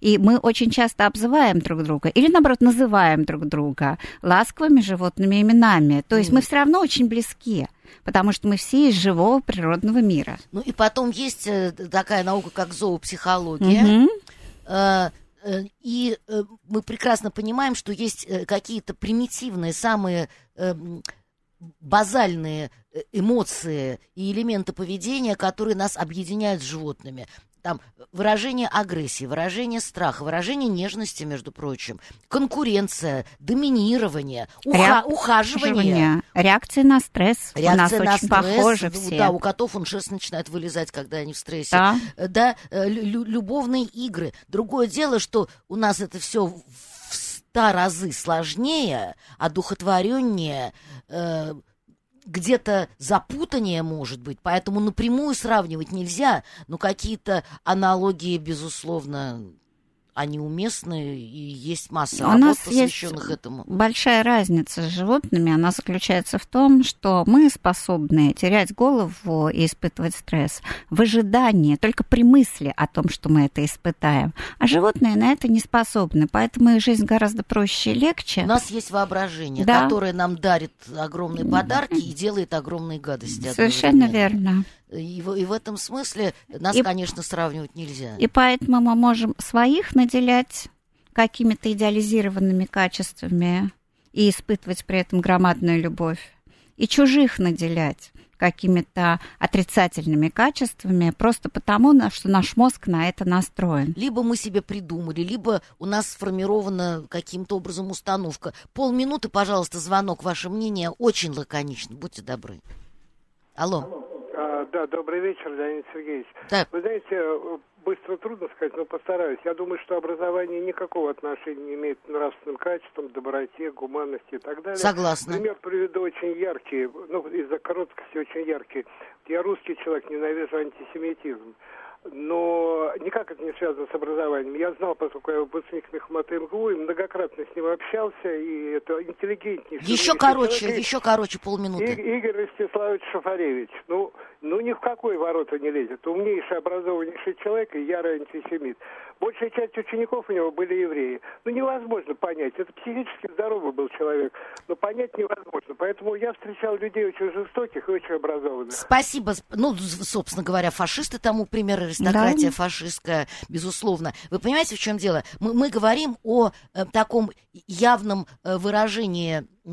Speaker 3: И мы очень часто обзываем друг друга или, наоборот, называем друг друга ласковыми животными именами. То есть mm. мы все равно очень близки потому что мы все из живого природного мира.
Speaker 2: Ну и потом есть э, такая наука, как зоопсихология. Mm-hmm. Э, и э, мы прекрасно понимаем, что есть э, какие-то примитивные, самые эм, базальные эмоции и элементы поведения, которые нас объединяют с животными там выражение агрессии, выражение страха, выражение нежности, между прочим, конкуренция, доминирование, уха- Реак... ухаживание.
Speaker 3: Реакция на стресс.
Speaker 2: Реакция у нас на очень стресс. Похожи все. Да, у котов он шерсть начинает вылезать, когда они в стрессе. Да, э, да лю- любовные игры. Другое дело, что у нас это все в ста разы сложнее, одухотвореннее, э, где-то запутание может быть, поэтому напрямую сравнивать нельзя, но какие-то аналогии, безусловно, они уместны, и есть масса У работ, нас посвященных есть этому.
Speaker 3: Большая разница с животными, она заключается в том, что мы способны терять голову и испытывать стресс в ожидании, только при мысли о том, что мы это испытаем. А животные на это не способны, поэтому их жизнь гораздо проще и легче.
Speaker 2: У нас есть воображение, да. которое нам дарит огромные подарки и делает огромные гадости.
Speaker 3: Совершенно верно.
Speaker 2: И в, и в этом смысле нас, и, конечно, сравнивать нельзя.
Speaker 3: И поэтому мы можем своих наделять какими-то идеализированными качествами и испытывать при этом громадную любовь, и чужих наделять какими-то отрицательными качествами, просто потому, что наш мозг на это настроен.
Speaker 2: Либо мы себе придумали, либо у нас сформирована каким-то образом установка. Полминуты, пожалуйста, звонок, ваше мнение очень лаконично, будьте добры. Алло.
Speaker 6: Да, добрый вечер, Леонид Сергеевич. Да. Вы знаете, быстро трудно сказать, но постараюсь. Я думаю, что образование никакого отношения не имеет к нравственным качествам, доброте, гуманности и так далее.
Speaker 2: Согласна.
Speaker 6: Пример приведу очень яркий, ну, из-за короткости очень яркий. Я русский человек, ненавижу антисемитизм но никак это не связано с образованием. Я знал, поскольку я выпускник Мехмата МГУ, и многократно с ним общался, и это интеллигентнейший.
Speaker 2: Еще короче, человек. еще короче, полминуты.
Speaker 6: И, Игорь Ростиславович Шафаревич. Ну, ну ни в какой ворота не лезет. Умнейший, образованнейший человек и ярый антисемит. Большая часть учеников у него были евреи. Ну, невозможно понять. Это психически здоровый был человек, но понять невозможно. Поэтому я встречал людей очень жестоких и очень образованных.
Speaker 2: Спасибо. Ну, собственно говоря, фашисты тому пример, аристократия да. фашистская, безусловно. Вы понимаете, в чем дело? Мы, мы говорим о э, таком явном э, выражении э,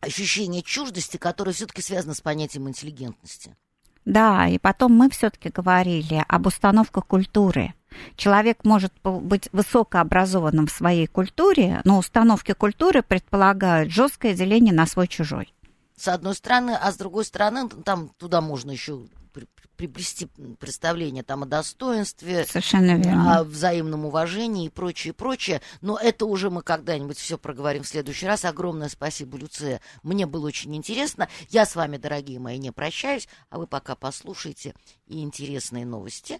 Speaker 2: ощущения чуждости, которое все-таки связано с понятием интеллигентности.
Speaker 3: Да, и потом мы все-таки говорили об установках культуры. Человек может быть высокообразованным в своей культуре, но установки культуры предполагают жесткое деление на свой-чужой.
Speaker 2: С одной стороны, а с другой стороны, там туда можно еще приобрести представление там о достоинстве,
Speaker 3: Совершенно верно.
Speaker 2: о взаимном уважении и прочее, прочее. Но это уже мы когда-нибудь все проговорим в следующий раз. Огромное спасибо, Люция. Мне было очень интересно. Я с вами, дорогие мои, не прощаюсь, а вы пока послушайте и интересные новости,